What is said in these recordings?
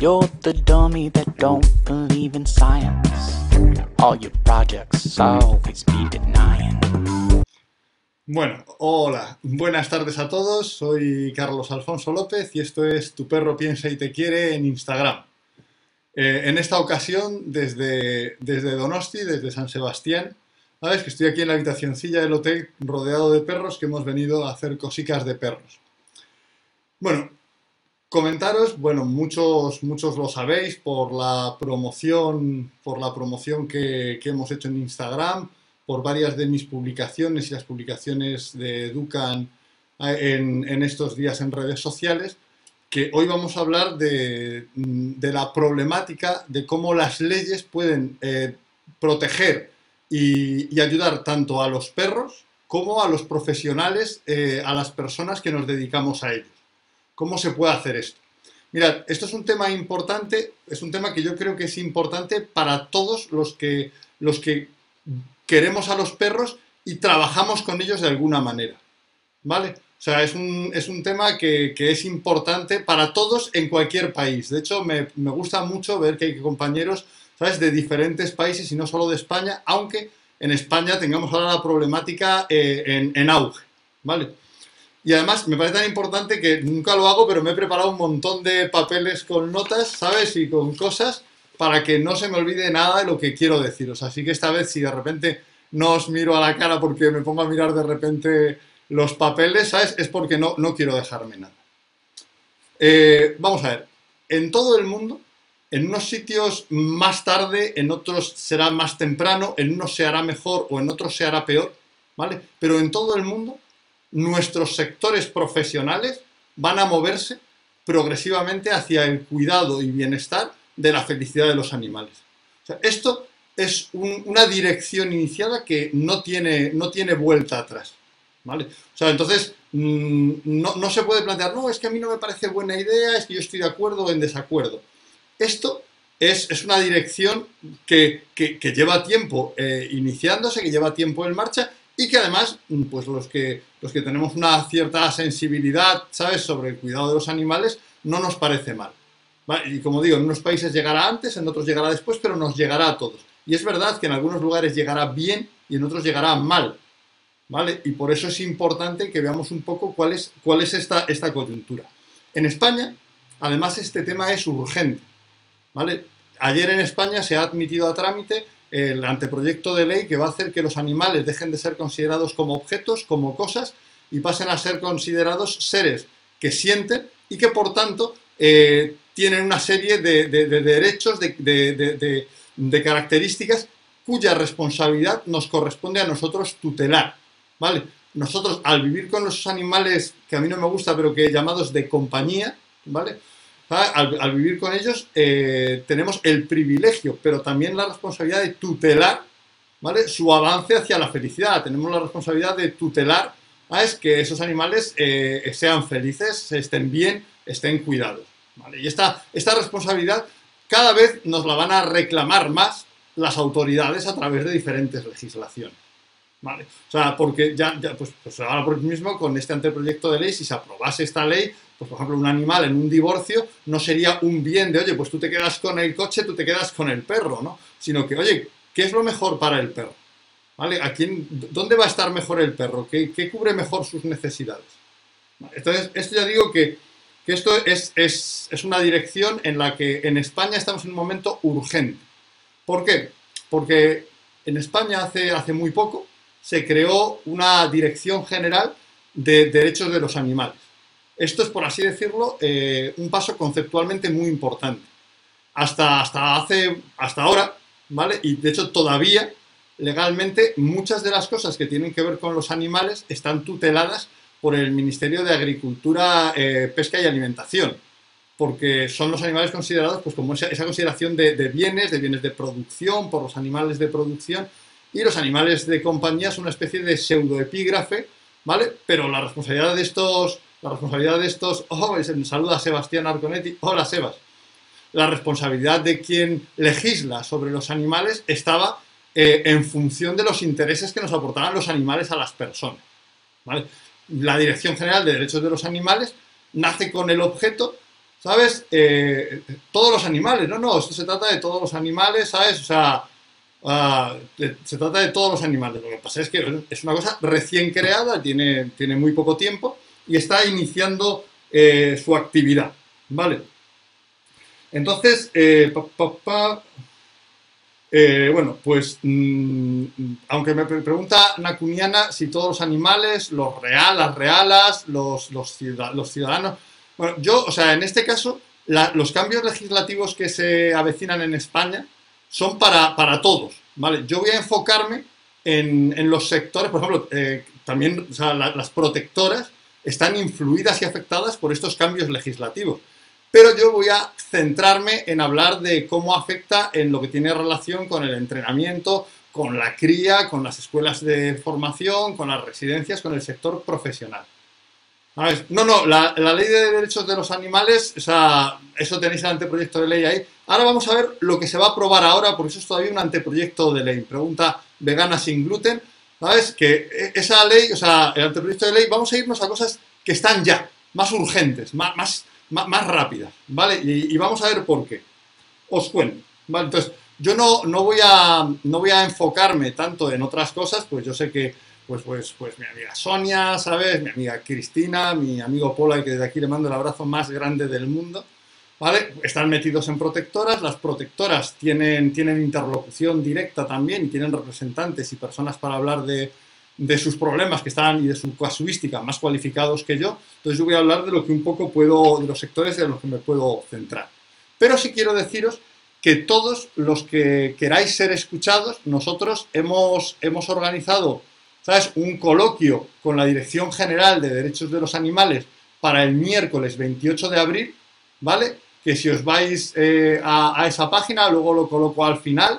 You're the dummy that don't believe in science. All your projects always be denying. Bueno, hola, buenas tardes a todos. Soy Carlos Alfonso López y esto es Tu perro piensa y te quiere en Instagram. Eh, en esta ocasión, desde, desde Donosti, desde San Sebastián, sabes que estoy aquí en la habitacioncilla del hotel rodeado de perros que hemos venido a hacer cosicas de perros. Bueno, comentaros, bueno, muchos, muchos lo sabéis por la promoción, por la promoción que, hemos hecho en Instagram, por varias de mis publicaciones y las publicaciones de Educan eh, en, en estos días en redes sociales, que hoy vamos a hablar de, de la problemática de cómo las leyes pueden eh, proteger y, y ayudar tanto a los perros como a los profesionales, eh, a las personas que nos dedicamos a ellos. ¿Cómo se puede hacer esto? Mirad, esto es un tema importante, es un tema que yo creo que es importante para todos los que, los que queremos a los perros y trabajamos con ellos de alguna manera. ¿Vale? O sea, es un, es un tema que, que, es importante para todos en cualquier país. De hecho, me, me, gusta mucho ver que hay compañeros, ¿sabes?, de diferentes países y no solo de España, aunque en España tengamos ahora la problemática eh, en, en auge, ¿vale? Y además me parece tan importante que nunca lo hago, pero me he preparado un montón de papeles con notas, ¿sabes? Y con cosas para que no se me olvide nada de lo que quiero deciros. Así que esta vez, si de repente no os miro a la cara porque me pongo a mirar de repente los papeles, ¿sabes? Es porque no, no quiero dejarme nada. Eh, vamos a ver, en todo el mundo, en unos sitios más tarde, en otros será más temprano, en unos se hará mejor o en otros se hará peor, ¿vale? Pero en todo el mundo, nuestros sectores profesionales van a moverse progresivamente hacia el cuidado y bienestar de la felicidad de los animales. Esto es un, una dirección iniciada que no tiene, no tiene vuelta atrás. ¿Vale? O sea, entonces mmm, no, no, se puede plantear, no, es que a mí no me parece buena idea, es que yo estoy de acuerdo o en desacuerdo. Esto es, es una dirección que, que, que lleva tiempo eh, iniciándose, que lleva tiempo en marcha y que además, pues los que, los que tenemos una cierta sensibilidad, ¿sabes?, sobre el cuidado de los animales, no nos parece mal. Y como digo, en unos países llegará antes, en otros llegará después, pero nos llegará a todos. Y es verdad que en algunos lugares llegará bien y en otros llegará mal. ¿vale? Y por eso es importante que veamos un poco cuál es, cuál es esta, esta coyuntura. En España, además, este tema es urgente, ¿vale? Ayer en España se ha admitido a trámite el anteproyecto de ley que va a hacer que los animales dejen de ser considerados como objetos, como cosas, y pasen a ser considerados seres que sienten y que, por tanto, eh, tienen una serie de, de, de derechos, de, de características cuya responsabilidad nos corresponde a nosotros tutelar. ¿vale? Nosotros al vivir con los animales que a mí no me gusta, pero que llamados de compañía, ¿vale? Al, al, vivir con ellos eh, tenemos el privilegio, pero también la responsabilidad de tutelar, ¿vale? Su avance hacia la felicidad. Tenemos la responsabilidad de tutelar es que esos animales eh, sean felices, estén bien, estén cuidados. ¿vale? Y esta, esta responsabilidad cada vez nos la van a reclamar más las autoridades a través de diferentes legislaciones. ¿Vale? O sea, porque ya, ya pues, pues, ahora mismo con este anteproyecto de ley, si se aprobase esta ley, pues por ejemplo un animal en un divorcio no sería un bien de, oye, pues tú te quedas con el coche, tú te quedas con el perro, ¿no? Sino que, oye, ¿qué es lo mejor para el perro? ¿Vale? ¿A quién, ¿Dónde va a estar mejor el perro? ¿Qué, cubre mejor sus necesidades? Entonces, esto ya digo que, esto es, una dirección en la que en España estamos en un momento urgente. ¿Por qué? Porque en España hace muy poco, se creó una dirección general de derechos de los animales. Esto es, por así decirlo, eh, un paso conceptualmente muy importante. Hasta, hasta, hace, hasta ahora, ¿vale? Y de hecho todavía, legalmente, muchas de las cosas que tienen que ver con los animales están tuteladas por el Ministerio de Agricultura, eh, Pesca y Alimentación, porque son los animales considerados pues, como esa, esa consideración de, de bienes, de bienes de producción, por los animales de producción, y los animales de compañía son una especie de pseudoepígrafe, ¿vale? Pero la responsabilidad de estos, la responsabilidad de estos, oh, saluda a Sebastián Arconetti, hola Sebas, la responsabilidad de quien legisla sobre los animales estaba eh, en función de los intereses que nos aportaban los animales a las personas. La Dirección General de Derechos de los Animales nace con el objeto, ¿sabes? Eh, todos los animales, no, no, esto se trata de todos los animales, ¿sabes? O sea, ah, se trata de todos los animales. Lo que pasa es que es una cosa recién creada, tiene, tiene muy poco tiempo y está iniciando eh, su actividad, ¿vale? Entonces, eh, bueno, pues mm, aunque me pregunta Nakuniana si todos los animales, los real, las realas, los, los ciudadanos, bueno, yo, o sea, en este caso, los cambios legislativos que se avecinan en España son para, para todos, ¿vale? Yo voy a enfocarme en, en los sectores, por ejemplo, eh, también o sea, las protectoras están influidas y afectadas por estos cambios legislativos. Pero yo voy a centrarme en hablar de cómo afecta en lo que tiene relación con el entrenamiento, con la cría, con las escuelas de formación, con las residencias, con el sector profesional no, no, la, ley de derechos de los animales, o sea, eso tenéis el anteproyecto de ley ahí. Ahora vamos a ver lo que se va a aprobar ahora, porque eso es todavía un anteproyecto de ley. Pregunta vegana sin gluten. ¿Sabes? Que e, esa ley, o sea, el anteproyecto de ley, vamos a irnos a cosas que están ya, más urgentes, más, más, más, rápidas, ¿vale? Y, vamos a ver por qué. Os cuento, ¿vale? Entonces, yo no, no, voy a, no voy a enfocarme tanto en otras cosas, pues yo sé que pues, pues, pues mi amiga Sonia, ¿sabes? Mi amiga Cristina, mi amigo Pola, que desde aquí le mando el abrazo más grande del mundo, ¿vale? Están metidos en protectoras, las protectoras tienen, tienen interlocución directa también tienen representantes y personas para hablar de, de sus problemas que están y de su casuística más cualificados que yo. Entonces yo voy a hablar de lo que un poco puedo, de los sectores en los que me puedo centrar. Pero sí quiero deciros que todos los que queráis ser escuchados, nosotros hemos, hemos organizado ¿sabes? Un coloquio con la Dirección General de Derechos de los Animales para el miércoles 28 de abril, ¿vale? Que si os vais eh, a, esa página, luego lo coloco al final,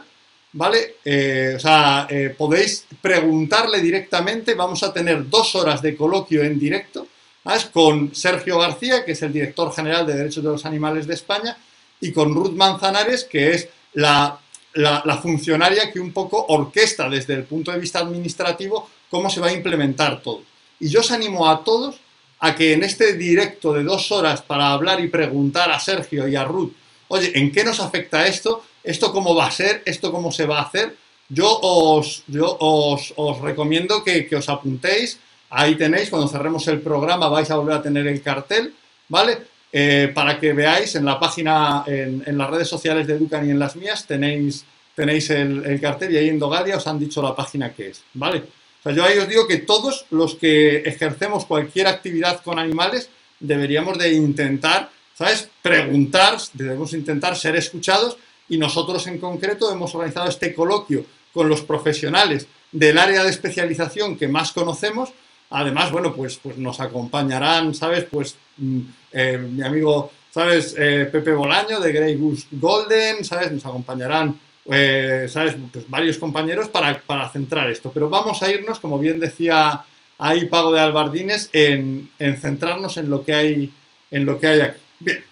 ¿vale? Eh, o sea, eh, podéis preguntarle directamente, vamos a tener dos horas de coloquio en directo, ¿sabes? Con Sergio García, que es el director general de Derechos de los Animales de España, y con Ruth Manzanares, que es la, la funcionaria que un poco orquesta desde el punto de vista administrativo cómo se va a implementar todo. Y yo os animo a todos a que en este directo de dos horas para hablar y preguntar a Sergio y a Ruth, oye, ¿en qué nos afecta esto? ¿Esto cómo va a ser? ¿Esto cómo se va a hacer? Yo os, yo os, recomiendo que, os apuntéis. Ahí tenéis, cuando cerremos el programa vais a volver a tener el cartel, ¿vale? Eh, para que veáis en la página, en, las redes sociales de Educan y en las mías, tenéis, tenéis el, el cartel y ahí en Dogadia os han dicho la página que es, ¿vale? O sea, yo ahí os digo que todos los que ejercemos cualquier actividad con animales deberíamos de intentar, ¿sabes? Preguntar, debemos intentar ser escuchados y nosotros en concreto hemos organizado este coloquio con los profesionales del área de especialización que más conocemos. Además, bueno, pues, pues nos acompañarán, ¿sabes? Pues mm, eh, mi amigo, ¿sabes? Eh, Pepe Bolaño de Grey Goose Golden, ¿sabes? Nos acompañarán eh, ¿sabes? Pues varios compañeros para, centrar esto. Pero vamos a irnos, como bien decía ahí Pago de Albardines, en, centrarnos en lo, que hay, en lo que hay aquí. Bien,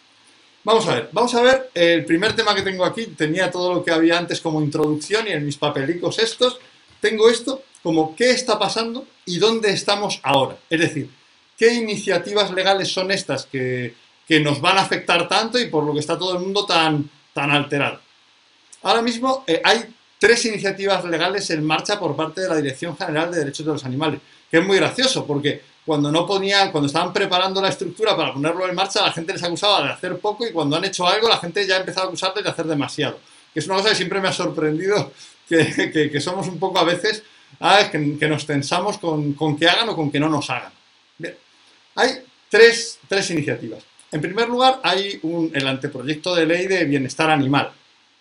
vamos a ver. Vamos a ver, el primer tema que tengo aquí, tenía todo lo que había antes como introducción y en mis papelicos estos, tengo esto como qué está pasando y dónde estamos ahora. Es decir, qué iniciativas legales son estas que, que nos van a afectar tanto y por lo que está todo el mundo tan, tan alterado. Ahora mismo eh, hay tres iniciativas legales en marcha por parte de la Dirección General de Derechos de los Animales, que es muy gracioso porque cuando no ponían, cuando estaban preparando la estructura para ponerlo en marcha, la gente les acusaba de hacer poco y cuando han hecho algo, la gente ya ha empezado a acusarles de hacer demasiado. Que es una cosa que siempre me ha sorprendido, que, somos un poco a veces, que, nos tensamos con, que hagan o con que no nos hagan. Bien, hay tres, tres iniciativas. En primer lugar, hay un, el anteproyecto de ley de bienestar animal,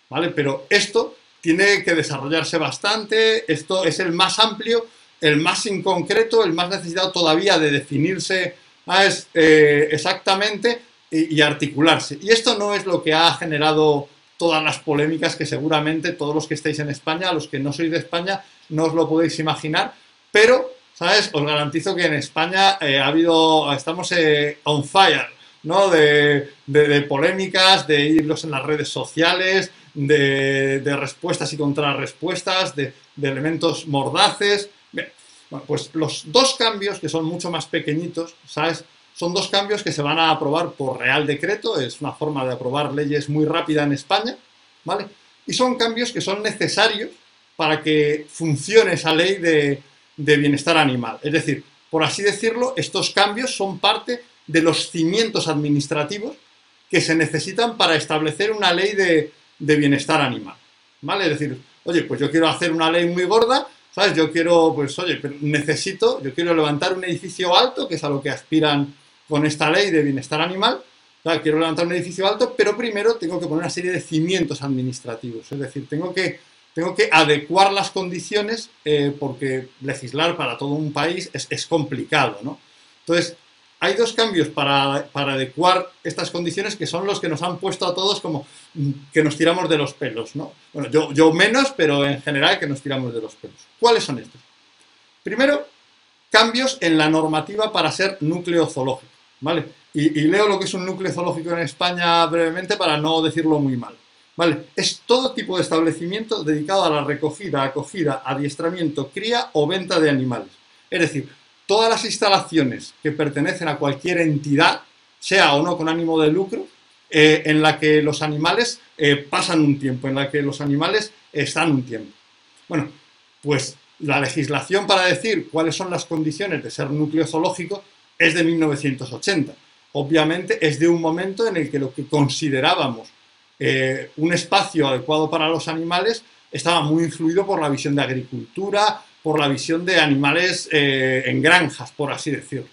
¿vale? Pero esto tiene que desarrollarse bastante, esto es el más amplio, el más inconcreto, el más necesitado todavía de definirse eh, exactamente y, articularse. Y esto no es lo que ha generado todas las polémicas que seguramente todos los que estéis en España, los que no sois de España, no os lo podéis imaginar, pero, ¿sabes? Os garantizo que en España eh, ha habido, estamos eh, on fire, ¿no? De, de, polémicas, de irlos en las redes sociales, de, respuestas y contrarrespuestas, de, de elementos mordaces. Bien, pues los dos cambios, que son mucho más pequeñitos, ¿sabes? son dos cambios que se van a aprobar por Real Decreto, es una forma de aprobar leyes muy rápida en España, ¿vale? Y son cambios que son necesarios para que funcione esa ley de, de bienestar animal. Es decir, por así decirlo, estos cambios son parte de los cimientos administrativos que se necesitan para establecer una ley de, de bienestar animal. ¿Vale? Es decir, oye, pues yo quiero hacer una ley muy gorda, ¿sabes? Yo quiero, pues, oye, necesito, yo quiero levantar un edificio alto, que es a lo que aspiran con esta ley de bienestar animal, quiero levantar un edificio alto, pero primero tengo que poner una serie de cimientos administrativos, es decir, tengo que, tengo que adecuar las condiciones eh, porque legislar para todo un país es, es complicado, ¿no? Entonces, hay dos cambios para, adecuar estas condiciones que son los que nos han puesto a todos como mm, que nos tiramos de los pelos, ¿no? Bueno, yo, menos, pero en general que nos tiramos de los pelos. ¿Cuáles son estos? Primero, cambios en la normativa para ser núcleo zoológico, ¿vale? Y, y, leo lo que es un núcleo zoológico en España brevemente para no decirlo muy mal. ¿Vale? Es todo tipo de establecimiento dedicado a la recogida, acogida, adiestramiento, cría o venta de animales. Es decir, todas las instalaciones que pertenecen a cualquier entidad, sea o no con ánimo de lucro, eh, en la que los animales eh, pasan un tiempo, en la que los animales están un tiempo. Bueno, pues la legislación para decir cuáles son las condiciones de ser núcleo zoológico es de 1980. Obviamente es de un momento en el que lo que considerábamos eh, un espacio adecuado para los animales estaba muy influido por la visión de agricultura, por la visión de animales eh, en granjas, por así decirlo.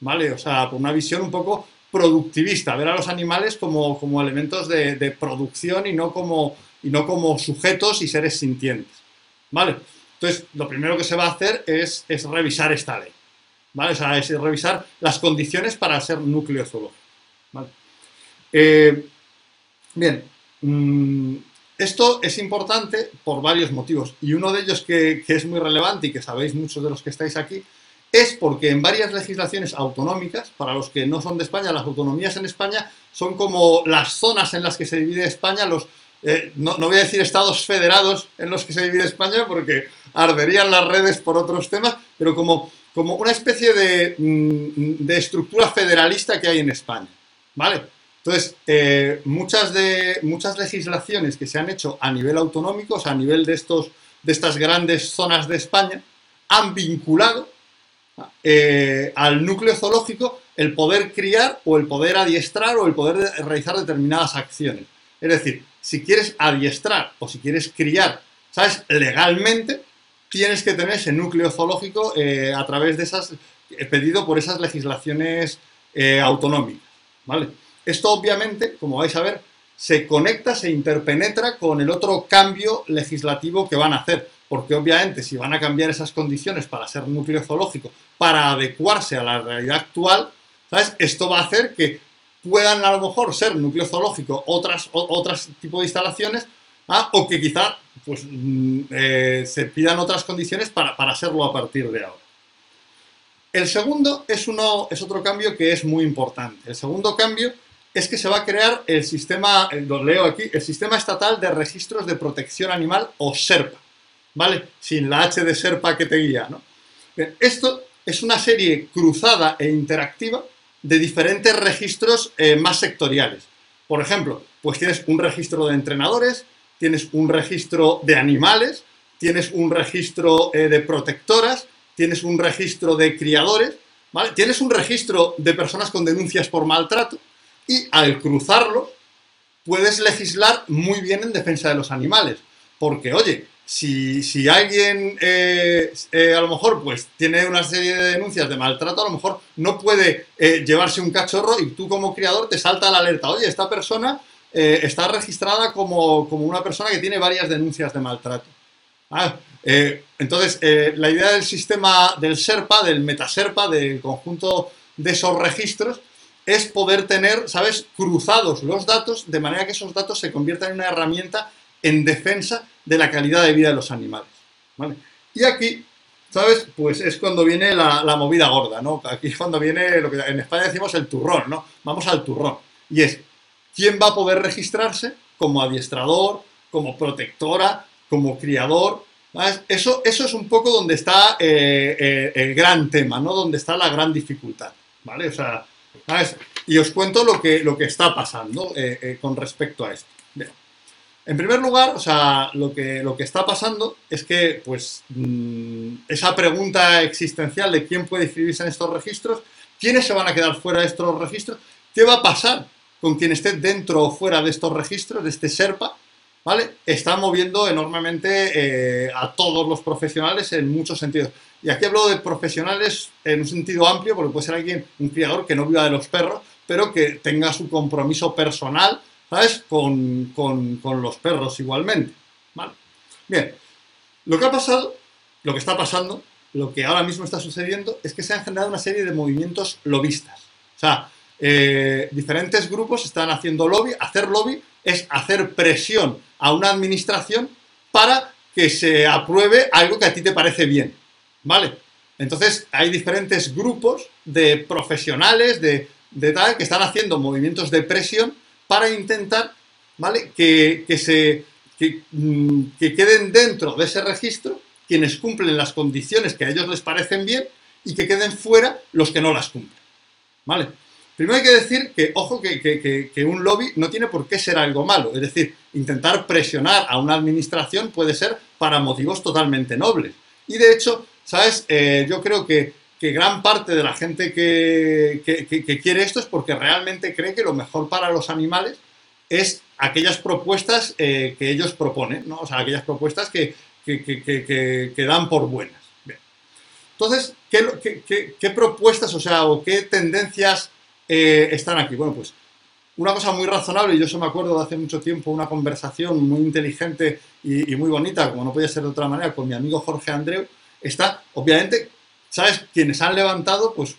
¿Vale? O sea, por una visión un poco productivista, ver a los animales como, como elementos de, producción y no como, y no como sujetos y seres sintientes. ¿Vale? Entonces, lo primero que se va a hacer es, es revisar esta ley. ¿Vale? O sea, es revisar las condiciones para ser núcleo zoológico. ¿Vale? Eh, bien, mmm, esto es importante por varios motivos y uno de ellos que, es muy relevante y que sabéis muchos de los que estáis aquí es porque en varias legislaciones autonómicas, para los que no son de España, las autonomías en España son como las zonas en las que se divide España, los, eh, no, no, voy a decir estados federados en los que se divide España porque arderían las redes por otros temas, pero como, como una especie de, mm, de estructura federalista que hay en España, ¿vale? Entonces, eh, muchas, de, muchas legislaciones que se han hecho a nivel autonómico, o sea, a nivel de, estos, de estas grandes zonas de España, han vinculado eh, al núcleo zoológico el poder criar o el poder adiestrar o el poder de realizar determinadas acciones. Es decir, si quieres adiestrar o si quieres criar, ¿sabes? Legalmente, tienes que tener ese núcleo zoológico eh, a través de esas, pedido por esas legislaciones autonómicas, ¿vale? Esto obviamente, como vais a ver, se conecta, se interpenetra con el otro cambio legislativo que van a hacer, porque obviamente si van a cambiar esas condiciones para ser núcleo zoológico, para adecuarse a la realidad actual, ¿sabes? Esto va a hacer que puedan a lo mejor ser núcleo zoológico otras, otras tipo de instalaciones, ¿ah? o que quizá pues, eh, se pidan otras condiciones para, para serlo a partir de ahora. El segundo es, uno, es otro cambio que es muy importante. El segundo cambio es que se va a crear el sistema, lo leo aquí, el Sistema Estatal de Registros de Protección Animal o SERPA, ¿vale? Sin la H de SERPA que te guía, ¿no? Esto es una serie cruzada e interactiva de diferentes registros eh, más sectoriales. Por ejemplo, pues tienes un registro de entrenadores, tienes un registro de animales, tienes un registro eh, de protectoras, tienes un registro de criadores, ¿vale? Tienes un registro de personas con denuncias por maltrato, y al cruzarlo puedes legislar muy bien en defensa de los animales. Porque, oye, si, si alguien eh, eh, a lo mejor pues tiene una serie de denuncias de maltrato, a lo mejor no puede eh, llevarse un cachorro y tú como criador te salta la alerta, oye, esta persona está registrada como, como, una persona que tiene varias denuncias de maltrato. Ah, entonces, la idea del sistema del SERPA, del MetaSERPA, del conjunto de esos registros, es poder tener, ¿sabes?, cruzados los datos de manera que esos datos se conviertan en una herramienta en defensa de la calidad de vida de los animales. ¿vale? Y aquí, ¿sabes? Pues es cuando viene la, la, movida gorda, ¿no? Aquí es cuando viene lo que en España decimos el turrón, ¿no? Vamos al turrón. Y es, ¿quién va a poder registrarse como adiestrador, como protectora, como criador? Eso, eso es un poco donde está eh, eh, el gran tema, ¿no? Donde está la gran dificultad, ¿vale? O sea, Y os cuento lo que, lo que está pasando eh, eh, con respecto a esto. En primer lugar, o sea, lo que, lo que está pasando es que, pues, mm, esa pregunta existencial de quién puede inscribirse en estos registros, quiénes se van a quedar fuera de estos registros, qué va a pasar con quien esté dentro o fuera de estos registros, de este SERPA, ¿vale? Está moviendo enormemente eh, a todos los profesionales en muchos sentidos. Y aquí hablo de profesionales en un sentido amplio, porque puede ser alguien, un criador que no viva de los perros, pero que tenga su compromiso personal, ¿sabes? Con, los perros igualmente. Bien, lo que ha pasado, lo que está pasando, lo que ahora mismo está sucediendo, es que se han generado una serie de movimientos lobistas. O sea, eh, diferentes grupos están haciendo lobby. Hacer lobby es hacer presión a una administración para que se apruebe algo que a ti te parece bien. ¿Vale? Entonces hay diferentes grupos de profesionales, de, tal, que están haciendo movimientos de presión para intentar, ¿vale? Que, se, mm, que queden dentro de ese registro quienes cumplen las condiciones que a ellos les parecen bien y que queden fuera los que no las cumplen. ¿Vale? Primero hay que decir que, ojo, que, un lobby no tiene por qué ser algo malo. Es decir, intentar presionar a una administración puede ser para motivos totalmente nobles. Y de hecho, ¿sabes? Eh, yo creo que, gran parte de la gente que, quiere esto es porque realmente cree que lo mejor para los animales es aquellas propuestas eh, que ellos proponen, ¿no? O sea, aquellas propuestas que, dan por buenas. Entonces, ¿qué, propuestas, o sea, o qué tendencias eh, están aquí? Bueno, pues una cosa muy razonable, y yo eso me acuerdo de hace mucho tiempo, una conversación muy inteligente y, muy bonita, como no podía ser de otra manera, con mi amigo Jorge Andreu, está, obviamente, ¿sabes? Quienes han levantado, pues,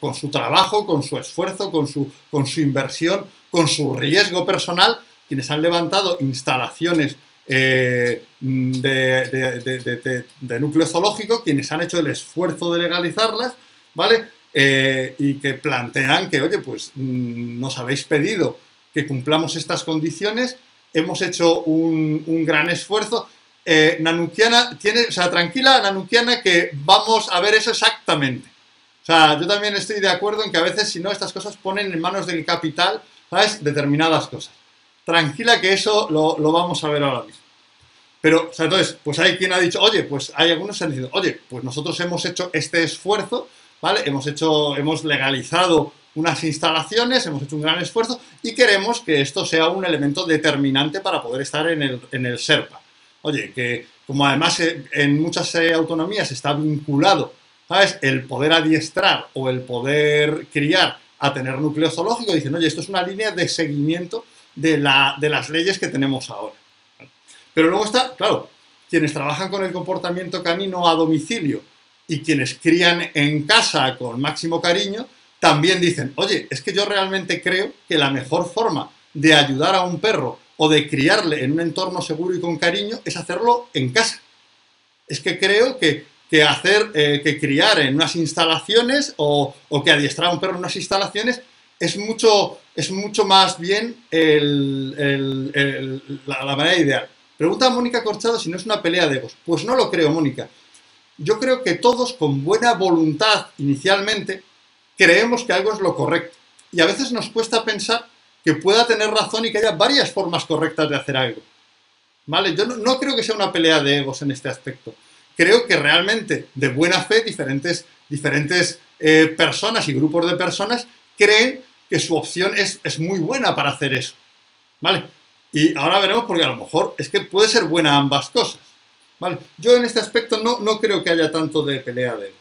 con su trabajo, con su esfuerzo, con su, con su inversión, con su riesgo personal, quienes han levantado instalaciones eh, de, núcleo zoológico, quienes han hecho el esfuerzo de legalizarlas, ¿vale? Eh, y que plantean que, oye, pues mm, nos habéis pedido que cumplamos estas condiciones, hemos hecho un, gran esfuerzo. Eh, Nanukiana tiene, o sea, tranquila, Nanukiana, que vamos a ver eso exactamente. O sea, yo también estoy de acuerdo en que a veces, si no, estas cosas ponen en manos del capital, ¿sabes? Determinadas cosas. Tranquila que eso lo, vamos a ver ahora mismo. Pero, o sea, entonces, pues hay quien ha dicho, oye, pues hay algunos que han dicho, oye, pues nosotros hemos hecho este esfuerzo, Hemos hecho, hemos legalizado unas instalaciones, hemos hecho un gran esfuerzo y queremos que esto sea un elemento determinante para poder estar en el, SERPA. Oye, que como además eh, en muchas eh, autonomías está vinculado, ¿sabes? El poder adiestrar o el poder criar a tener núcleo zoológico, dicen, oye, esto es una línea de seguimiento de, de las leyes que tenemos ahora. Pero luego está, claro, quienes trabajan con el comportamiento canino a domicilio, y quienes crían en casa con máximo cariño también dicen, oye, es que yo realmente creo que la mejor forma de ayudar a un perro o de criarle en un entorno seguro y con cariño es hacerlo en casa. Es que creo que, hacer, eh, que criar en unas instalaciones o, que adiestrar a un perro en unas instalaciones es mucho, es mucho más bien la, la manera ideal. Pregunta a Mónica Corchado si no es una pelea de egos. Pues no lo creo, Mónica yo creo que todos con buena voluntad inicialmente creemos que algo es lo correcto. Y a veces nos cuesta pensar que pueda tener razón y que haya varias formas correctas de hacer algo. ¿Vale? Yo no, creo que sea una pelea de egos en este aspecto. Creo que realmente, de buena fe, diferentes, diferentes eh, personas y grupos de personas creen que su opción es, es muy buena para hacer eso. ¿Vale? Y ahora veremos porque a lo mejor es que puede ser buena ambas cosas. Yo en este aspecto no, no creo que haya tanto de pelea de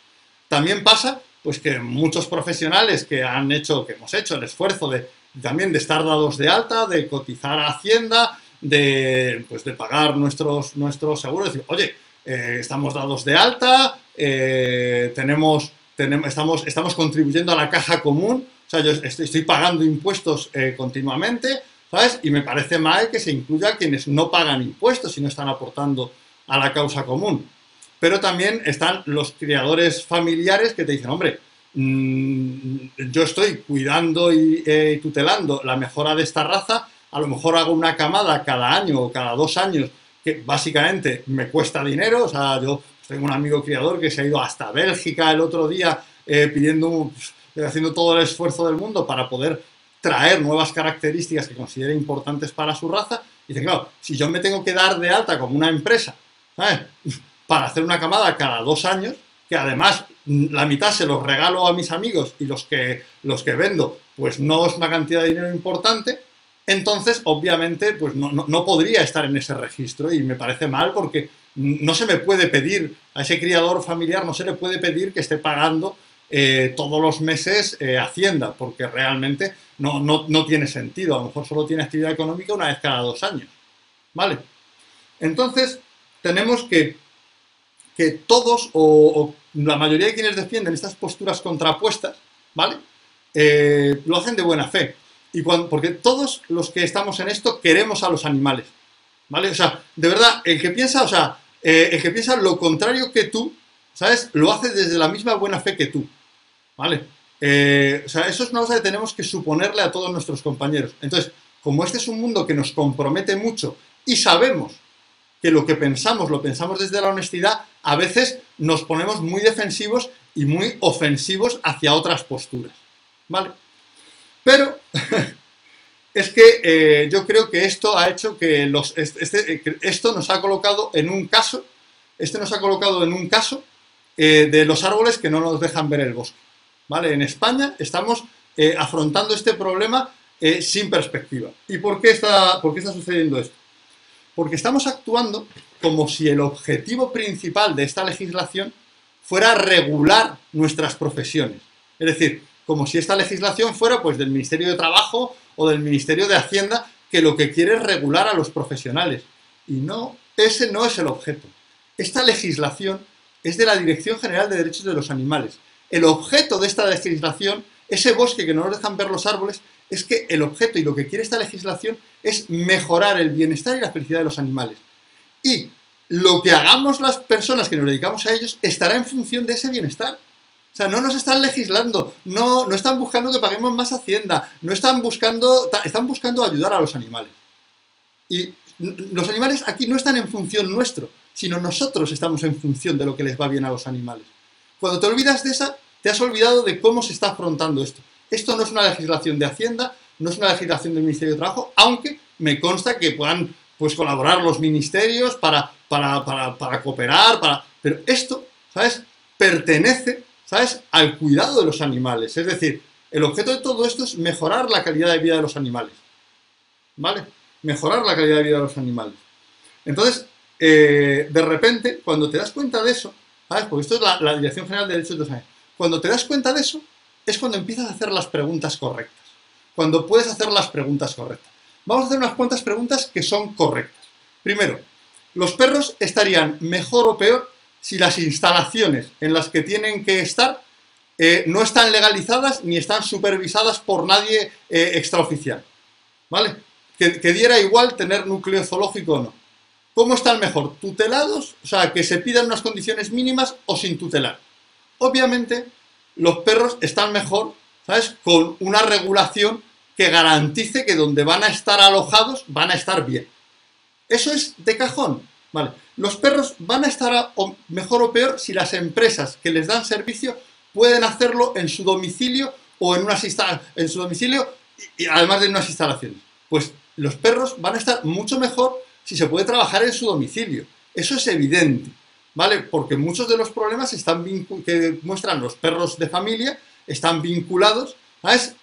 También pasa pues que muchos profesionales que han hecho, que hemos hecho el esfuerzo de también de estar dados de alta, de cotizar a Hacienda, de, pues de pagar nuestros, nuestros seguros, decir, oye, eh, estamos dados de alta, eh, tenemos, tenemos, estamos, estamos contribuyendo a la caja común, o sea, yo estoy, pagando impuestos eh, continuamente, ¿sabes? Y me parece mal que se incluya quienes no pagan impuestos y no están aportando a la causa común. Pero también están los criadores familiares que te dicen, hombre, mm, yo estoy cuidando y eh, tutelando la mejora de esta raza, a lo mejor hago una camada cada año o cada dos años que básicamente me cuesta dinero, o sea, yo tengo un amigo criador que se ha ido hasta Bélgica el otro día eh, pidiendo haciendo todo el esfuerzo del mundo para poder traer nuevas características que considere importantes para su raza. Y dice, claro, si yo me tengo que dar de alta como una empresa, Para hacer una camada cada dos años, que además la mitad se los regalo a mis amigos y los que, los que vendo, pues no es una cantidad de dinero importante, entonces obviamente pues no, no podría estar en ese registro y me parece mal porque no se me puede pedir a ese criador familiar, no se le puede pedir que esté pagando eh, todos los meses eh, Hacienda, porque realmente no, no, tiene sentido. A lo mejor solo tiene actividad económica una vez cada dos años. ¿Vale? Entonces, tenemos que, que todos, o, la mayoría de quienes defienden estas posturas contrapuestas, ¿vale? Eh, lo hacen de buena fe. Y porque todos los que estamos en esto queremos a los animales. ¿Vale? O sea, de verdad, el que piensa, o sea, el que piensa lo contrario que tú, ¿sabes? Lo hace desde la misma buena fe que tú. ¿Vale? Eh, o sea, eso es una cosa que tenemos que suponerle a todos nuestros compañeros. Entonces, como este es un mundo que nos compromete mucho y sabemos que lo que pensamos lo pensamos desde la honestidad, a veces nos ponemos muy defensivos y muy ofensivos hacia otras posturas. ¿Vale? Pero es que eh, yo creo que esto ha hecho que los, este, esto nos ha colocado en un caso, este nos ha colocado en un caso eh, de los árboles que no nos dejan ver el bosque. ¿vale? En España estamos eh, afrontando este problema eh, sin perspectiva. ¿Y por qué, está, por qué está sucediendo esto? Porque estamos actuando como si el objetivo principal de esta legislación fuera regular nuestras profesiones. Es decir, como si esta legislación fuera pues del Ministerio de Trabajo o del Ministerio de Hacienda que lo que quiere es regular a los profesionales. Y no, ese no es el objeto. Esta legislación es de la Dirección General de Derechos de los Animales el objeto de esta legislación, ese bosque que no nos dejan ver los árboles, es que el objeto y lo que quiere esta legislación es mejorar el bienestar y la felicidad de los animales. Y lo que hagamos las personas que nos dedicamos a ellos estará en función de ese bienestar. O sea, no nos están legislando, no, no están buscando que paguemos más hacienda, no están buscando, están buscando ayudar a los animales. Y los animales aquí no están en función nuestro, sino nosotros estamos en función de lo que les va bien a los animales. Cuando te olvidas de esa, te has olvidado de cómo se está afrontando esto. Esto no es una legislación de Hacienda, no es una legislación del Ministerio de Trabajo, aunque me consta que puedan pues, colaborar los ministerios para, para, cooperar, para... pero esto, ¿sabes? Pertenece, ¿sabes?, al cuidado de los animales. Es decir, el objeto de todo esto es mejorar la calidad de vida de los animales. ¿Vale? Mejorar la calidad de vida de los animales. Entonces, eh, de repente, cuando te das cuenta de eso, ¿sabes? Porque esto es la, Dirección General de Derechos de los Animales cuando te das cuenta de eso, es cuando empiezas a hacer las preguntas correctas. Cuando puedes hacer las preguntas correctas. Vamos a hacer unas cuantas preguntas que son correctas. Primero, ¿los perros estarían mejor o peor si las instalaciones en las que tienen que estar eh, no están legalizadas ni están supervisadas por nadie eh, extraoficial? ¿Vale? Que, que diera igual tener núcleo zoológico o no. ¿Cómo están mejor? ¿Tutelados? O sea, que se pidan unas condiciones mínimas o sin tutelar obviamente los perros están mejor, ¿sabes? Con una regulación que garantice que donde van a estar alojados van a estar bien. Eso es de cajón, ¿vale? Los perros van a estar mejor o peor si las empresas que les dan servicio pueden hacerlo en su domicilio o en unas en su domicilio y, además de unas instalaciones. Pues los perros van a estar mucho mejor si se puede trabajar en su domicilio. Eso es evidente. ¿Vale? Porque muchos de los problemas que muestran los perros de familia están vinculados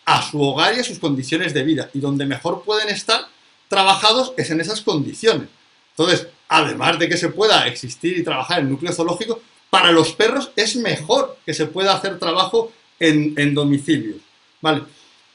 a su hogar y a sus condiciones de vida. Y donde mejor pueden estar trabajados es en esas condiciones. Entonces, además de que se pueda existir y trabajar en núcleo zoológico, para los perros es mejor que se pueda hacer trabajo en, en domicilios. ¿Vale?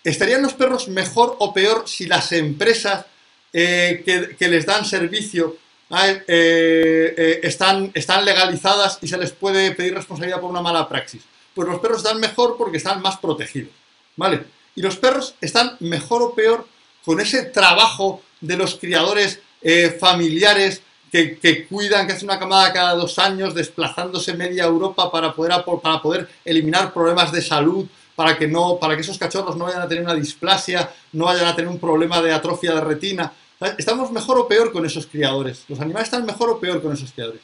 ¿Estarían los perros mejor o peor si las empresas eh, que, que les dan servicio eh, eh, están, están legalizadas y se les puede pedir responsabilidad por una mala praxis. Pues los perros están mejor porque están más protegidos. ¿Vale? Y los perros están mejor o peor con ese trabajo de los criadores eh, familiares que, cuidan, que hacen una camada cada dos años, desplazándose media Europa para poder, para poder eliminar problemas de salud, para que, no, para que esos cachorros no vayan a tener una displasia, no vayan a tener un problema de atrofia de retina. ¿Estamos mejor o peor con esos criadores? ¿Los animales están mejor o peor con esos criadores?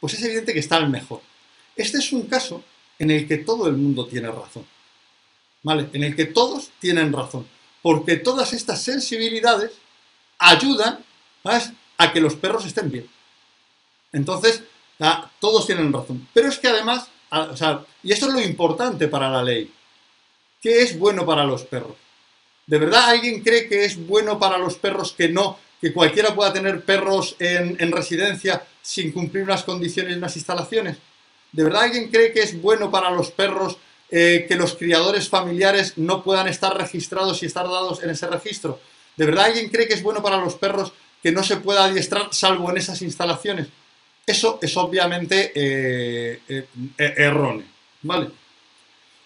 Pues es evidente que están mejor. Este es un caso en el que todo el mundo tiene razón. ¿vale? En el que todos tienen razón, porque todas estas sensibilidades ayudan a que los perros estén bien. Entonces, todos tienen razón. Pero es que además, y esto es lo importante para la ley, ¿qué es bueno para los perros? ¿De verdad alguien cree que es bueno para los perros que no, que cualquiera pueda tener perros en, residencia sin cumplir unas condiciones y unas instalaciones? ¿De verdad alguien cree que es bueno para los perros eh, que los criadores familiares no puedan estar registrados y estar dados en ese registro? ¿De verdad alguien cree que es bueno para los perros que no se pueda adiestrar salvo en esas instalaciones? Eso es obviamente eh, eh, erróneo, ¿vale?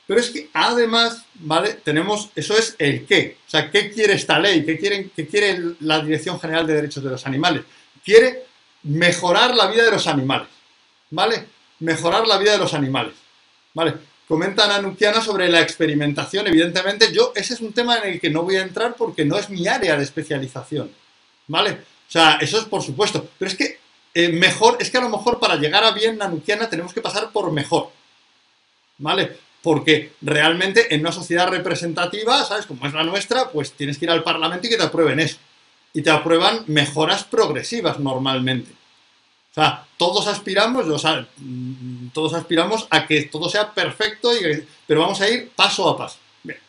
Pero es que además, ¿vale? Tenemos, eso es el qué. O sea, ¿qué quiere esta ley? ¿Qué, quieren, qué quiere la Dirección General de Derechos de los Animales? Quiere mejorar la vida de los animales, ¿vale? Mejorar la vida de los animales, ¿vale? Comenta Nanukiana sobre la experimentación, evidentemente yo, ese es un tema en el que no voy a entrar porque no es mi área de especialización, ¿vale? O sea, eso es por supuesto, pero es que eh, mejor, es que a lo mejor para llegar a bien Nanukiana tenemos que pasar por mejor, ¿vale? Porque realmente en una sociedad representativa, ¿sabes? Como es la nuestra, pues tienes que ir al Parlamento y que te aprueben eso. Y te aprueban mejoras progresivas normalmente. O sea, todos aspiramos, o sea, mm, todos aspiramos a que todo sea perfecto, y pero vamos a ir paso a paso. Bien.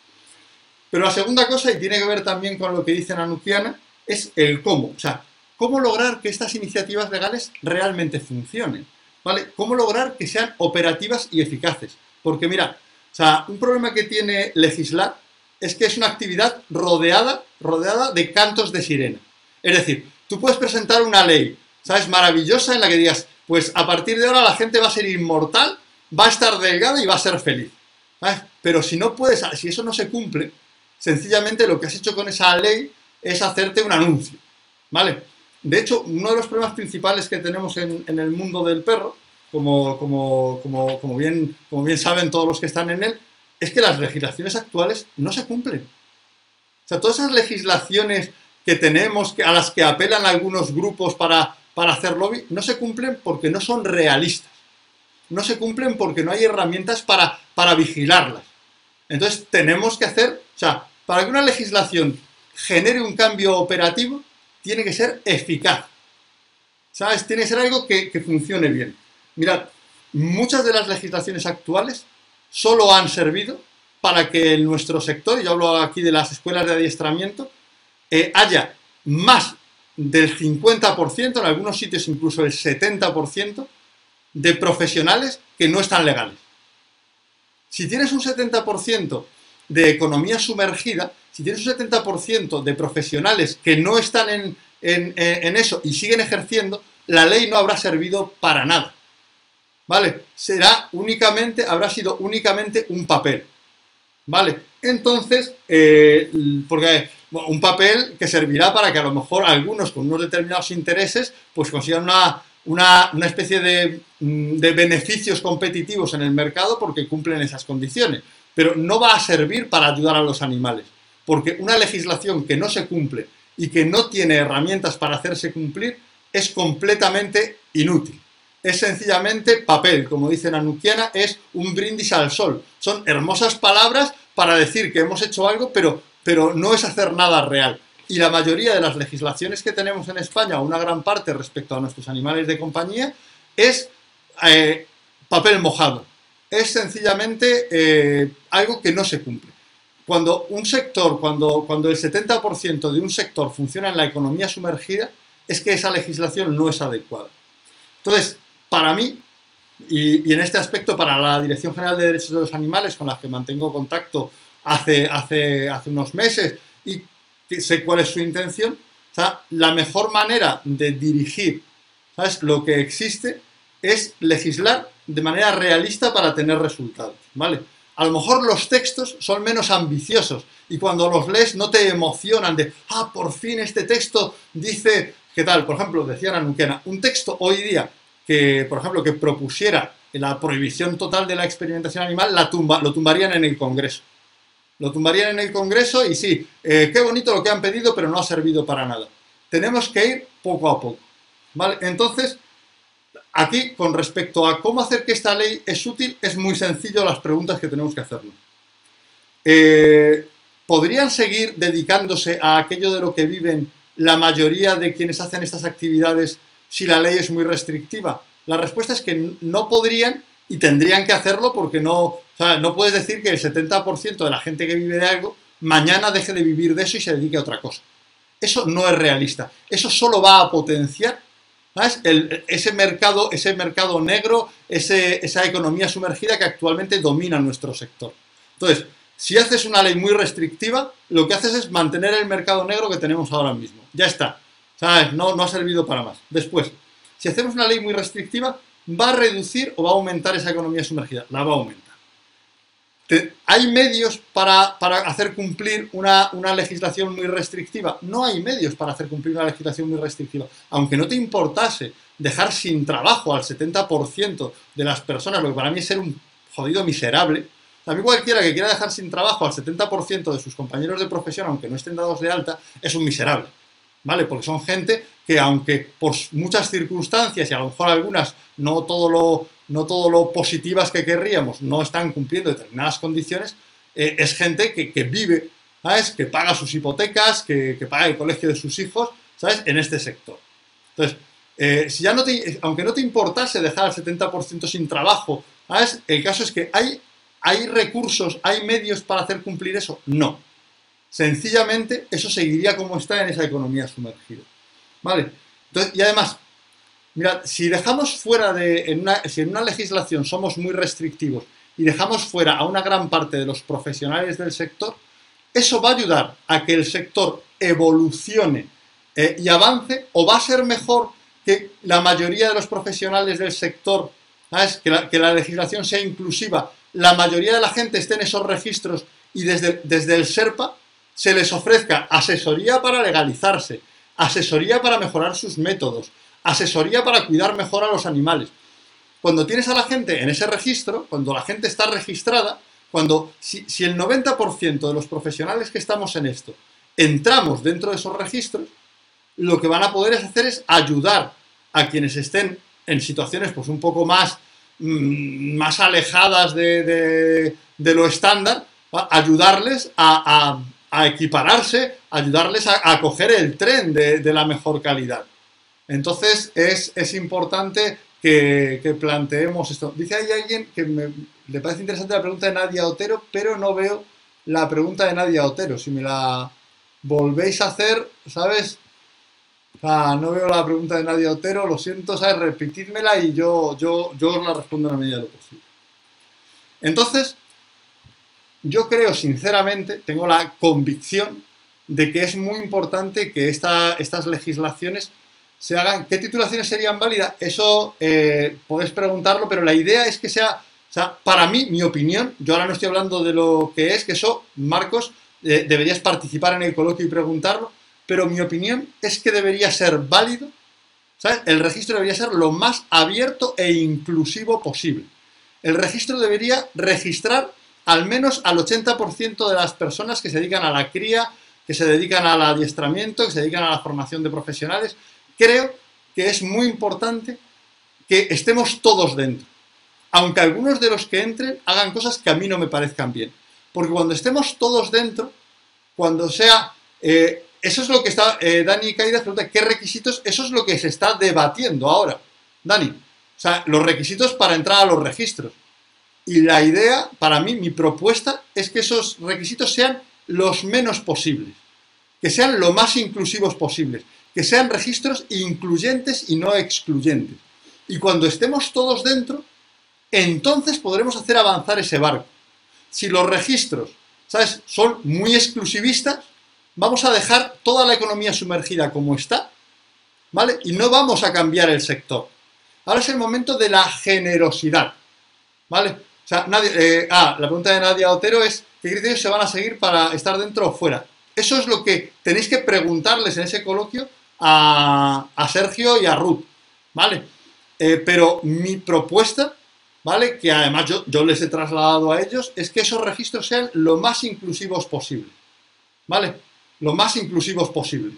Pero la segunda cosa, y tiene que ver también con lo que dice Nanukiana, es el cómo. O sea, cómo lograr que estas iniciativas legales realmente funcionen. ¿Vale? ¿Cómo lograr que sean operativas y eficaces? Porque mira, sea, un problema que tiene legislar es que es una actividad rodeada, rodeada de cantos de sirena. Es decir, tú puedes presentar una ley, ¿sabes? Maravillosa en la que digas, pues a partir de ahora la gente va a ser inmortal, va a estar delgada y va a ser feliz. Pero si no puedes, si eso no se cumple, sencillamente lo que has hecho con esa ley es hacerte un anuncio. ¿Vale? De hecho, uno de los problemas principales que tenemos en el mundo del perro como, como, como, como, bien, como bien saben todos los que están en él, es que las legislaciones actuales no se cumplen. O sea, todas esas legislaciones que tenemos, que, a las que apelan algunos grupos para, para hacer lobby, no se cumplen porque no son realistas. No se cumplen porque no hay herramientas para, para vigilarlas. Entonces, tenemos que hacer, o sea, para que una legislación genere un cambio operativo, tiene que ser eficaz. ¿Sabes? Tiene que ser algo que, que funcione bien. Mirad, muchas de las legislaciones actuales solo han servido para que en nuestro sector, y yo hablo aquí de las escuelas de adiestramiento, eh, haya más del 50%, en algunos sitios incluso el 70%, de profesionales que no están legales. Si tienes un 70% de economía sumergida, si tienes un 70% de profesionales que no están en eso y siguen ejerciendo, la ley no habrá servido para nada. ¿Vale? Será únicamente, habrá sido únicamente un papel, ¿vale? Entonces, eh, porque un papel que servirá para que a lo mejor algunos con unos determinados intereses, pues consigan una, especie de, mm, de beneficios competitivos en el mercado porque cumplen esas condiciones, pero no va a servir para ayudar a los animales, porque una legislación que no se cumple y que no tiene herramientas para hacerse cumplir es completamente inútil es sencillamente papel, como dice Nanukiana, es un brindis al sol. Son hermosas palabras para decir que hemos hecho algo, pero, pero no es hacer nada real. Y la mayoría de las legislaciones que tenemos en España, una gran parte respecto a nuestros animales de compañía, es eh, papel mojado. Es sencillamente eh, algo que no se cumple. Cuando un sector, cuando, cuando el 70% de un sector funciona en la economía sumergida, es que esa legislación no es adecuada. Entonces, para mí, y, en este aspecto para la Dirección General de Derechos de los Animales, con la que mantengo contacto hace, hace, hace unos meses y sé cuál es su intención, la mejor manera de dirigir ¿sabes? lo que existe es legislar de manera realista para tener resultados, ¿vale? A lo mejor los textos son menos ambiciosos y cuando los lees no te emocionan de, ah, por fin este texto dice, ¿qué tal? Por ejemplo, decía Nanuquena, un texto hoy día que, por ejemplo, que propusiera la prohibición total de la experimentación animal, la tumba, lo tumbarían en el Congreso. Lo tumbarían en el Congreso y sí, eh, qué bonito lo que han pedido, pero no ha servido para nada. Tenemos que ir poco a poco. ¿vale? Entonces, aquí, con respecto a cómo hacer que esta ley es útil, es muy sencillo las preguntas que tenemos que hacernos. eh, ¿podrían seguir dedicándose a aquello de lo que viven la mayoría de quienes hacen estas actividades si la ley es muy restrictiva? La respuesta es que no podrían y tendrían que hacerlo porque no, no puedes decir que el 70% de la gente que vive de algo mañana deje de vivir de eso y se dedique a otra cosa. Eso no es realista. Eso solo va a potenciar ese, mercado, ese mercado negro, esa economía sumergida que actualmente domina nuestro sector. Entonces, si haces una ley muy restrictiva, lo que haces es mantener el mercado negro que tenemos ahora mismo. Ya está. No, no ha servido para más. Después, si hacemos una ley muy restrictiva, ¿va a reducir o va a aumentar esa economía sumergida? La va a aumentar. ¿Hay medios para, hacer cumplir una, legislación muy restrictiva? No hay medios para hacer cumplir una legislación muy restrictiva. Aunque no te importase dejar sin trabajo al 70% de las personas, lo que para mí es ser un jodido miserable, a mí cualquiera que quiera dejar sin trabajo al 70% de sus compañeros de profesión, aunque no estén dados de alta, es un miserable. ¿Vale? Porque son gente que aunque por muchas circunstancias y a lo mejor algunas no todo lo, no todo lo positivas que querríamos no están cumpliendo determinadas condiciones, eh, es gente que, vive, ¿sabes? Que paga sus hipotecas, que, paga el colegio de sus hijos, ¿sabes? En este sector. Entonces, eh, si ya no te, aunque no te importase dejar al 70% sin trabajo, ¿sabes? El caso es que hay, hay recursos, hay medios para hacer cumplir eso. No. Sencillamente, eso seguiría como está en esa economía sumergida. ¿Vale? Entonces, y además, Mira, si dejamos fuera de, en una, si en una legislación somos muy restrictivos y dejamos fuera a una gran parte de los profesionales del sector, eso va a ayudar a que el sector evolucione eh, y avance o va a ser mejor que la mayoría de los profesionales del sector, Que, la, que la legislación sea inclusiva, la mayoría de la gente esté en esos registros y desde, desde el SERPA se les ofrezca asesoría para legalizarse, asesoría para mejorar sus métodos, asesoría para cuidar mejor a los animales. Cuando tienes a la gente en ese registro, cuando la gente está registrada, cuando si, el 90% de los profesionales que estamos en esto entramos dentro de esos registros, lo que van a poder hacer es ayudar a quienes estén en situaciones pues un poco más, mm, más alejadas de, lo estándar, ayudarles a, equipararse, ayudarles a, coger el tren de la mejor calidad. Entonces es, importante que, planteemos esto. Dice ahí alguien que me, le parece interesante la pregunta de Nadia Otero, pero no veo la pregunta de Nadia Otero. Si me la volvéis a hacer, ¿sabes? no veo la pregunta de Nadia Otero, lo siento, ¿sabes? Repetidmela y yo, yo, yo os la respondo en la medida de lo posible. Entonces, yo creo sinceramente, tengo la convicción de que es muy importante que estas legislaciones se hagan. ¿Qué titulaciones serían válidas? Eso eh, podés preguntarlo, pero la idea es que sea, o sea, para mí, mi opinión, yo ahora no estoy hablando de lo que es, que eso, Marcos, eh, deberías participar en el coloquio y preguntarlo, pero mi opinión es que debería ser válido, ¿sabes? El registro debería ser lo más abierto e inclusivo posible. El registro debería registrar al menos al 80% de las personas que se dedican a la cría, que se dedican al adiestramiento, que se dedican a la formación de profesionales, creo que es muy importante que estemos todos dentro. Aunque algunos de los que entren hagan cosas que a mí no me parezcan bien. Porque cuando estemos todos dentro, cuando sea... Eh, eso es lo que está... Eh, Dani Caídas pregunta, ¿qué requisitos? Eso es lo que se está debatiendo ahora. Dani, o sea, los requisitos para entrar a los registros. Y la idea, para mí, mi propuesta es que esos requisitos sean los menos posibles. Que sean lo más inclusivos posibles que sean registros incluyentes y no excluyentes. Y cuando estemos todos dentro, entonces podremos hacer avanzar ese barco. Si los registros, ¿sabes?, son muy exclusivistas, vamos a dejar toda la economía sumergida como está, ¿vale? Y no vamos a cambiar el sector. Ahora es el momento de la generosidad, ¿vale? O sea, nadie, eh, ah, la pregunta de Nadia Otero es, ¿qué criterios se van a seguir para estar dentro o fuera? Eso es lo que tenéis que preguntarles en ese coloquio a, Sergio y a Ruth, ¿vale? Eh, pero mi propuesta, ¿vale? Que además yo, les he trasladado a ellos, es que esos registros sean lo más inclusivos posible, ¿vale? Lo más inclusivos posibles,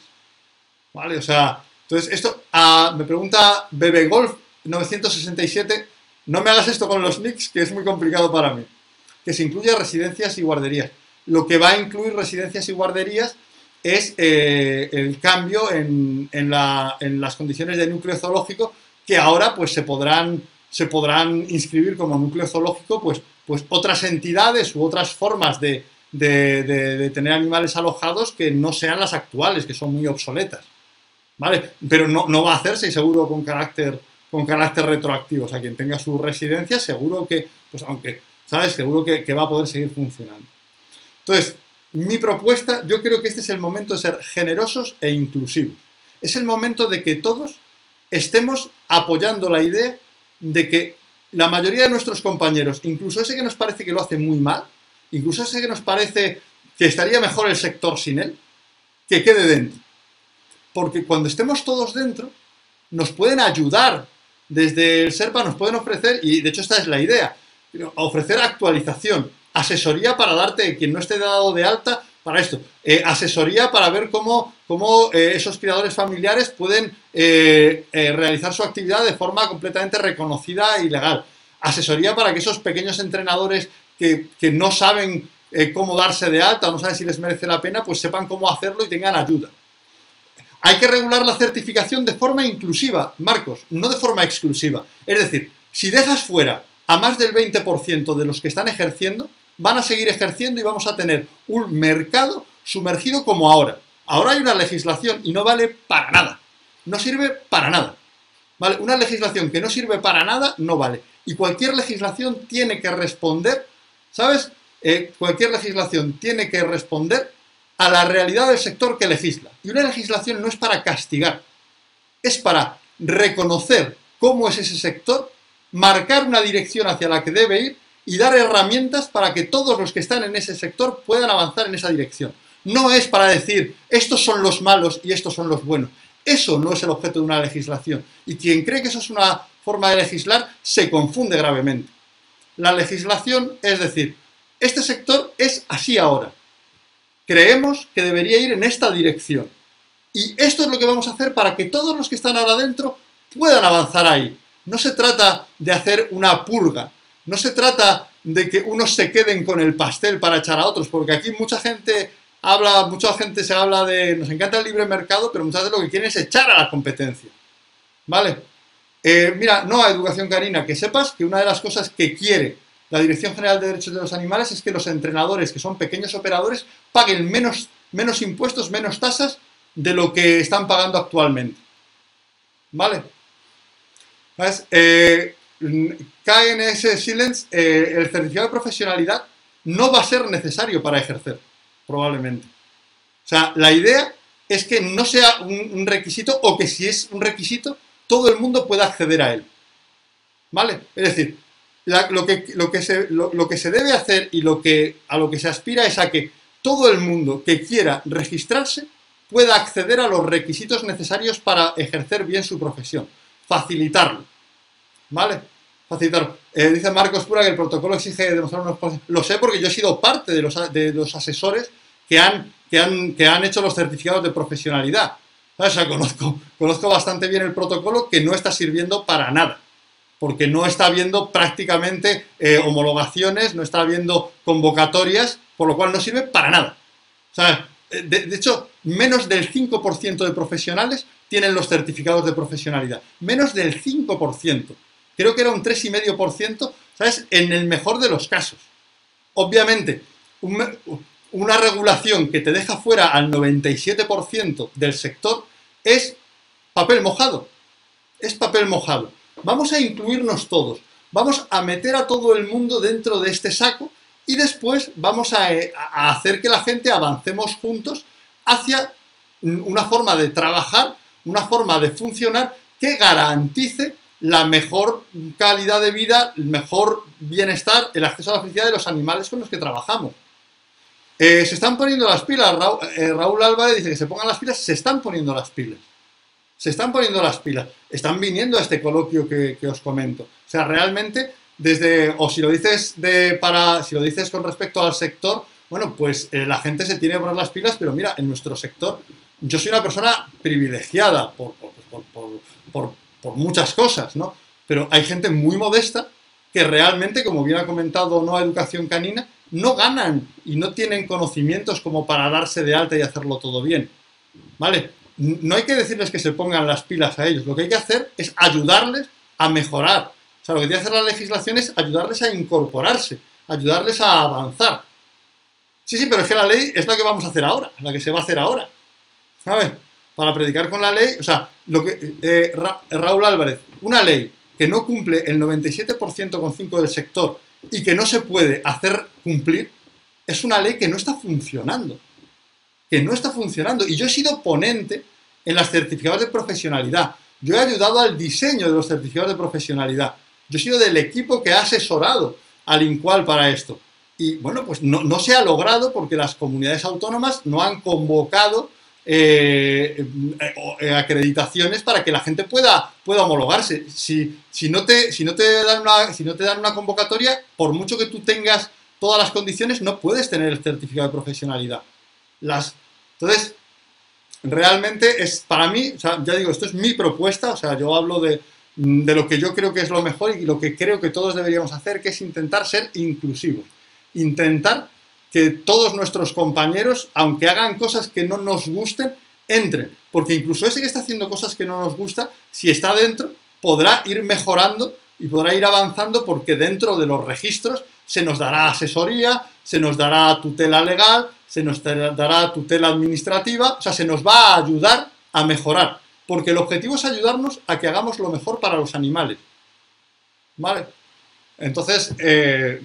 ¿vale? O sea, entonces esto, ah, me pregunta Bebe Golf 967, no me hagas esto con los nicks, que es muy complicado para mí, que se incluya residencias y guarderías. lo que va a incluir residencias y guarderías es eh, el cambio en, las condiciones de núcleo zoológico que ahora pues se podrán, se podrán inscribir como núcleo zoológico pues, pues otras entidades u otras formas de, tener animales alojados que no sean las actuales, que son muy obsoletas. ¿Vale? Pero no, no va a hacerse y seguro con carácter, con carácter retroactivo. O sea, quien tenga su residencia, seguro que, pues aunque, ¿sabes? Seguro que, que va a poder seguir funcionando. Entonces, mi propuesta, yo creo que este es el momento de ser generosos e inclusivos. Es el momento de que todos estemos apoyando la idea de que la mayoría de nuestros compañeros, incluso ese que nos parece que lo hace muy mal, incluso ese que nos parece que estaría mejor el sector sin él, que quede dentro. Porque cuando estemos todos dentro, nos pueden ayudar desde el SERPA, nos pueden ofrecer, y de hecho esta es la idea, ofrecer actualización, asesoría para darte, quien no esté dado de alta, para esto. Eh, asesoría para ver cómo, eh, esos criadores familiares pueden eh, realizar su actividad de forma completamente reconocida y legal. Asesoría para que esos pequeños entrenadores que, que no saben cómo darse de alta, no saben si les merece la pena, pues sepan cómo hacerlo y tengan ayuda. Hay que regular la certificación de forma inclusiva, Marcos, no de forma exclusiva. Es decir, si dejas fuera a más del 20% de los que están ejerciendo, van a seguir ejerciendo y vamos a tener un mercado sumergido como ahora. Ahora hay una legislación y no vale para nada. No sirve para nada. ¿Vale? Una legislación que no sirve para nada no vale. Y cualquier legislación tiene que responder, ¿sabes? Eh, cualquier legislación tiene que responder a la realidad del sector que legisla. Y una legislación no es para castigar, es para reconocer cómo es ese sector, marcar una dirección hacia la que debe ir y dar herramientas para que todos los que están en ese sector puedan avanzar en esa dirección. No es para decir, estos son los malos y estos son los buenos. Eso no es el objeto de una legislación. Y quien cree que eso es una forma de legislar se confunde gravemente. La legislación es decir, este sector es así ahora. Creemos que debería ir en esta dirección. Y esto es lo que vamos a hacer para que todos los que están ahora dentro puedan avanzar ahí. No se trata de hacer una purga, no se trata de que unos se queden con el pastel para echar a otros, porque aquí mucha gente habla, mucha gente se habla de, nos encanta el libre mercado, pero muchas veces lo que quieren es echar a la competencia. ¿Vale? Eh, mira, no a educación canina, que sepas que una de las cosas que quiere la Dirección General de Derechos de los Animales es que los entrenadores, que son pequeños operadores, paguen menos, menos impuestos, menos tasas de lo que están pagando actualmente. ¿Vale? ¿Sabes? Eh, KNS Silence, eh, el certificado de profesionalidad no va a ser necesario para ejercer, probablemente. O sea, la idea es que no sea un, requisito o que si es un requisito, todo el mundo pueda acceder a él. ¿Vale? Es decir, lo, que, lo, que se, lo, que se debe hacer y lo que, a lo que se aspira es a que todo el mundo que quiera registrarse pueda acceder a los requisitos necesarios para ejercer bien su profesión, facilitarlo. ¿Vale? Facilitar. Eh, dice Marcos Pura que el protocolo exige demostrar unos... Lo sé porque yo he sido parte de los, de los asesores que han, que, han, que han hecho los certificados de profesionalidad. O conozco, conozco bastante bien el protocolo que no está sirviendo para nada. Porque no está habiendo prácticamente eh, homologaciones, no está habiendo convocatorias, por lo cual no sirve para nada. O sea, eh, de, hecho, menos del 5% de profesionales tienen los certificados de profesionalidad. Menos del 5% creo que era un 3,5%, ¿sabes? En el mejor de los casos. Obviamente, una regulación que te deja fuera al 97% del sector es papel mojado. Es papel mojado. Vamos a incluirnos todos. Vamos a meter a todo el mundo dentro de este saco y después vamos a, a hacer que la gente avancemos juntos hacia una forma de trabajar, una forma de funcionar que garantice la mejor calidad de vida, el mejor bienestar, el acceso a la felicidad de los animales con los que trabajamos. Eh, se están poniendo las pilas, eh, Raúl, Álvarez dice que se pongan las pilas, se están poniendo las pilas. Se están poniendo las pilas. Están viniendo a este coloquio que, os comento. O sea, realmente, desde, o si lo dices de, para, si lo dices con respecto al sector, bueno, pues eh, la gente se tiene que poner las pilas, pero mira, en nuestro sector, yo soy una persona privilegiada por, por por muchas cosas, ¿no? Pero hay gente muy modesta que realmente, como bien ha comentado No Educación Canina, no ganan y no tienen conocimientos como para darse de alta y hacerlo todo bien. ¿Vale? No hay que decirles que se pongan las pilas a ellos, lo que hay que hacer es ayudarles a mejorar. O sea, lo que tiene que hacer la legislación es ayudarles a incorporarse, ayudarles a avanzar. Sí, sí, pero es que la ley es la que vamos a hacer ahora, la que se va a hacer ahora. ¿Sabes? Para predicar con la ley, o sea, lo que eh, Raúl Álvarez, una ley que no cumple el 97% con 5 del sector y que no se puede hacer cumplir, es una ley que no está funcionando. Que no está funcionando. Y yo he sido ponente en las certificados de profesionalidad. Yo he ayudado al diseño de los certificados de profesionalidad. Yo he sido del equipo que ha asesorado al INCUAL para esto. Y bueno, pues no, se ha logrado porque las comunidades autónomas no han convocado eh, eh, acreditaciones para que la gente pueda, pueda homologarse. Si, si, no te, si, no te dan una, si no te dan una convocatoria, por mucho que tú tengas todas las condiciones, no puedes tener el certificado de profesionalidad. Las, entonces, realmente es para mí, ya digo, esto es mi propuesta, o sea, yo hablo de, de lo que yo creo que es lo mejor y lo que creo que todos deberíamos hacer, que es intentar ser inclusivos intentar que todos nuestros compañeros, aunque hagan cosas que no nos gusten, entren. Porque incluso ese que está haciendo cosas que no nos gusta, si está dentro, podrá ir mejorando y podrá ir avanzando porque dentro de los registros se nos dará asesoría, se nos dará tutela legal, se nos dará tutela administrativa, o sea, se nos va a ayudar a mejorar. Porque el objetivo es ayudarnos a que hagamos lo mejor para los animales. ¿Vale? Entonces, eh,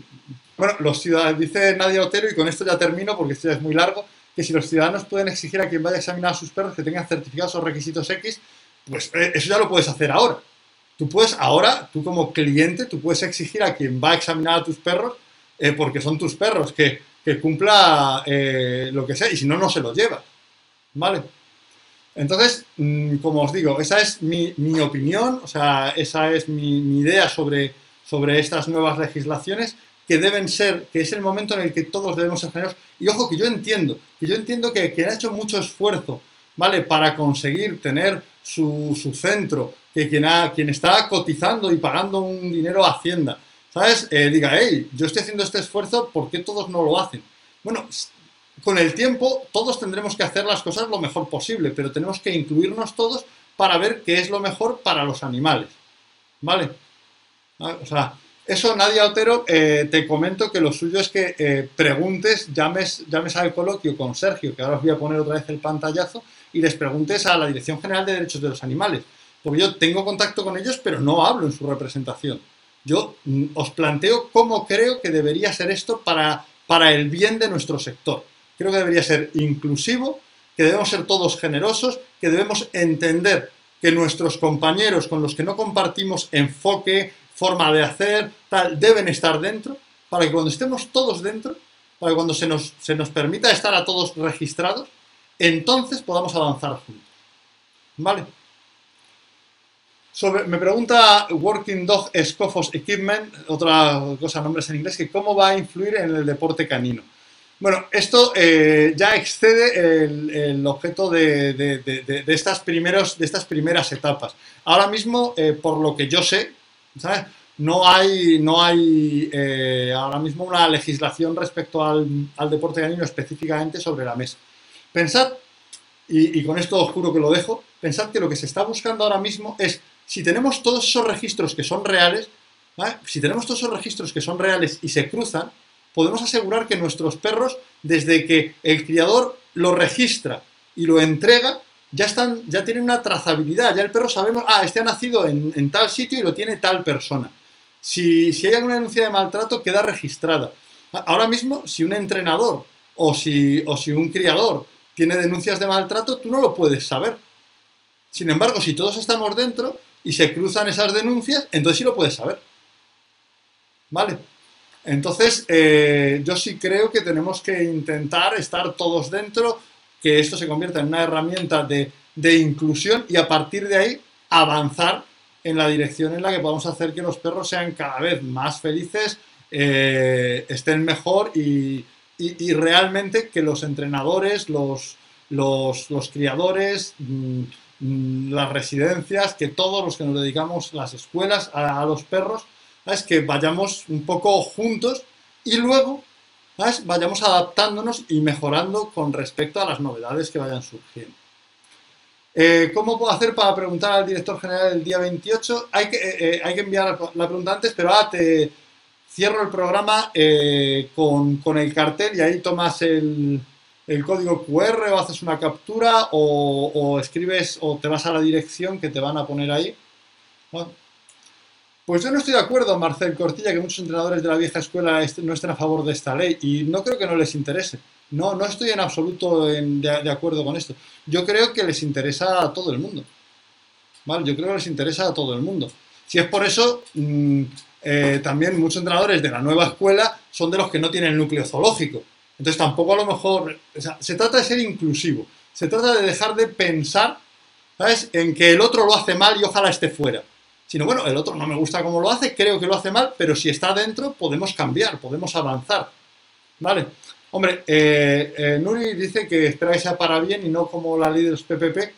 bueno, los ciudadanos, dice Nadia Otero, y con esto ya termino porque esto ya es muy largo, que si los ciudadanos pueden exigir a quien vaya a examinar a sus perros que tengan certificados o requisitos X, pues eh, eso ya lo puedes hacer ahora. Tú puedes ahora, tú como cliente, tú puedes exigir a quien va a examinar a tus perros, eh, porque son tus perros, que, cumpla eh, lo que sea, y si no, no se lo llevas. ¿Vale? Entonces, mm, como os digo, esa es mi, opinión, o sea, esa es mi, idea sobre, sobre estas nuevas legislaciones que deben ser, que es el momento en el que todos debemos ser. Y ojo, que yo entiendo, que yo entiendo que quien ha hecho mucho esfuerzo, ¿vale? Para conseguir tener su, centro, que quien, ha, quien está cotizando y pagando un dinero a Hacienda, ¿sabes? Eh, diga, hey, yo estoy haciendo este esfuerzo, ¿por qué todos no lo hacen? Bueno, con el tiempo todos tendremos que hacer las cosas lo mejor posible, pero tenemos que incluirnos todos para ver qué es lo mejor para los animales, ¿vale? Ah, o sea, eso, Nadia Otero, eh, te comento que lo suyo es que eh, preguntes, llames, llames al coloquio con Sergio, que ahora os voy a poner otra vez el pantallazo, y les preguntes a la Dirección General de Derechos de los Animales. Porque yo tengo contacto con ellos, pero no hablo en su representación. Yo mm, os planteo cómo creo que debería ser esto para, para el bien de nuestro sector. Creo que debería ser inclusivo, que debemos ser todos generosos, que debemos entender que nuestros compañeros con los que no compartimos enfoque, forma de hacer, tal, deben estar dentro, para que cuando estemos todos dentro, para que cuando se nos, se nos permita estar a todos registrados, entonces podamos avanzar juntos. ¿Vale? Me pregunta Working Dog Scofos Equipment, otra cosa, nombres en inglés, que cómo va a influir en el deporte canino. Bueno, esto eh, ya excede el, objeto de, estas primeros, de estas primeras etapas. Ahora mismo, eh, por lo que yo sé, no hay, no hay eh, ahora mismo una legislación respecto al, deporte canino específicamente sobre la mesa. Pensad, y, con esto os juro que lo dejo, pensad que lo que se está buscando ahora mismo es, si tenemos todos esos registros que son reales, si tenemos todos esos registros que son reales y se cruzan, podemos asegurar que nuestros perros, desde que el criador lo registra y lo entrega, ya, están, ya tienen una trazabilidad, ya el perro sabemos, ah, este ha nacido en, tal sitio y lo tiene tal persona. Si, hay alguna denuncia de maltrato, queda registrada. Ahora mismo, si un entrenador o si, o si un criador tiene denuncias de maltrato, tú no lo puedes saber. Sin embargo, si todos estamos dentro y se cruzan esas denuncias, entonces sí lo puedes saber. ¿Vale? Entonces, eh, yo sí creo que tenemos que intentar estar todos dentro, que esto se convierta en una herramienta de, inclusión y a partir de ahí avanzar en la dirección en la que podamos hacer que los perros sean cada vez más felices, eh, estén mejor y, realmente que los entrenadores, los, los, criadores, mm, las residencias, que todos los que nos dedicamos, las escuelas, a, los perros, es que vayamos un poco juntos y luego ¿sabes? vayamos adaptándonos y mejorando con respecto a las novedades que vayan surgiendo. Eh, ¿Cómo puedo hacer para preguntar al director general el día 28? Hay que, eh, eh, hay que enviar la pregunta antes, pero ahora te cierro el programa con, con, el cartel y ahí tomas el, el, código QR o haces una captura o, escribes o te vas a la dirección que te van a poner ahí. Pues yo no estoy de acuerdo, Marcel Cortilla, que muchos entrenadores de la vieja escuela no estén a favor de esta ley y no creo que no les interese. No, no estoy en absoluto de, acuerdo con esto. Yo creo que les interesa a todo el mundo. ¿Vale? Yo creo que les interesa a todo el mundo. Si es por eso, mm, eh, también muchos entrenadores de la nueva escuela son de los que no tienen núcleo zoológico. Entonces tampoco a lo mejor, se trata de ser inclusivo. Se trata de dejar de pensar, ¿sabes?, en que el otro lo hace mal y ojalá esté fuera sino bueno, el otro no me gusta cómo lo hace, creo que lo hace mal, pero si está dentro podemos cambiar, podemos avanzar. ¿Vale? Hombre, eh, eh, Nuri dice que espera que sea para bien y no como la ley de los PPP.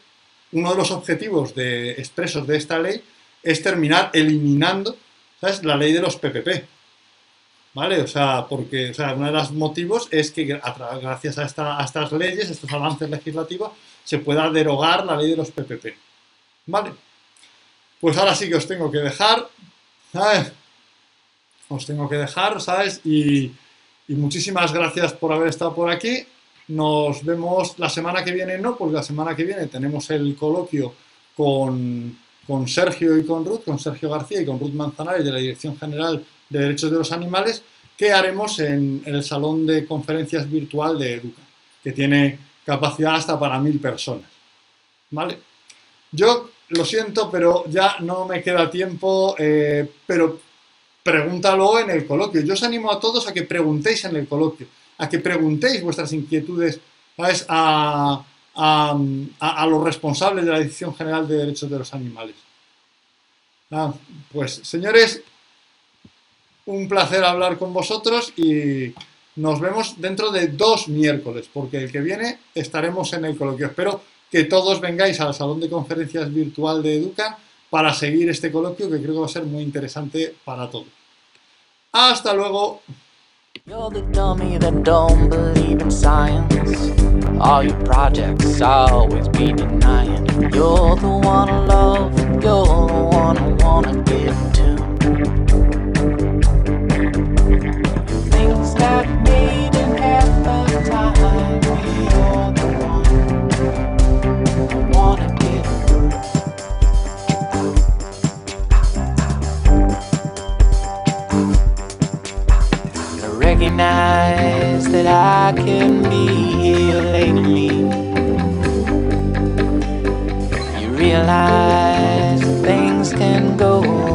Uno de los objetivos de, expresos de esta ley es terminar eliminando ¿sabes? la ley de los PPP. ¿Vale? O sea, porque o uno de los motivos es que gracias a estas leyes, estos avances legislativos, se pueda derogar la ley de los PPP. ¿Vale? Pues ahora sí que os tengo que dejar, ¿sabes? Os tengo que dejar, ¿sabes? Y, muchísimas gracias por haber estado por aquí. Nos vemos la semana que viene, no, porque la semana que viene tenemos el coloquio con, Sergio y con Ruth, con Sergio García y con Ruth Manzanares de la Dirección General de Derechos de los Animales, que haremos en, el Salón de Conferencias Virtual de Educa, que tiene capacidad hasta para mil personas. ¿Vale? Yo lo siento, pero ya no me queda tiempo, eh, pero pregúntalo en el coloquio. Yo os animo a todos a que preguntéis en el coloquio, a que preguntéis vuestras inquietudes A, a, los responsables de la Dirección General de Derechos de los Animales. Ah, pues, señores, un placer hablar con vosotros y nos vemos dentro de dos miércoles, porque el que viene estaremos en el coloquio. Espero que todos vengáis al salón de conferencias virtual de Educa para seguir este coloquio que creo que va a ser muy interesante para todos. Hasta luego. Realize things can go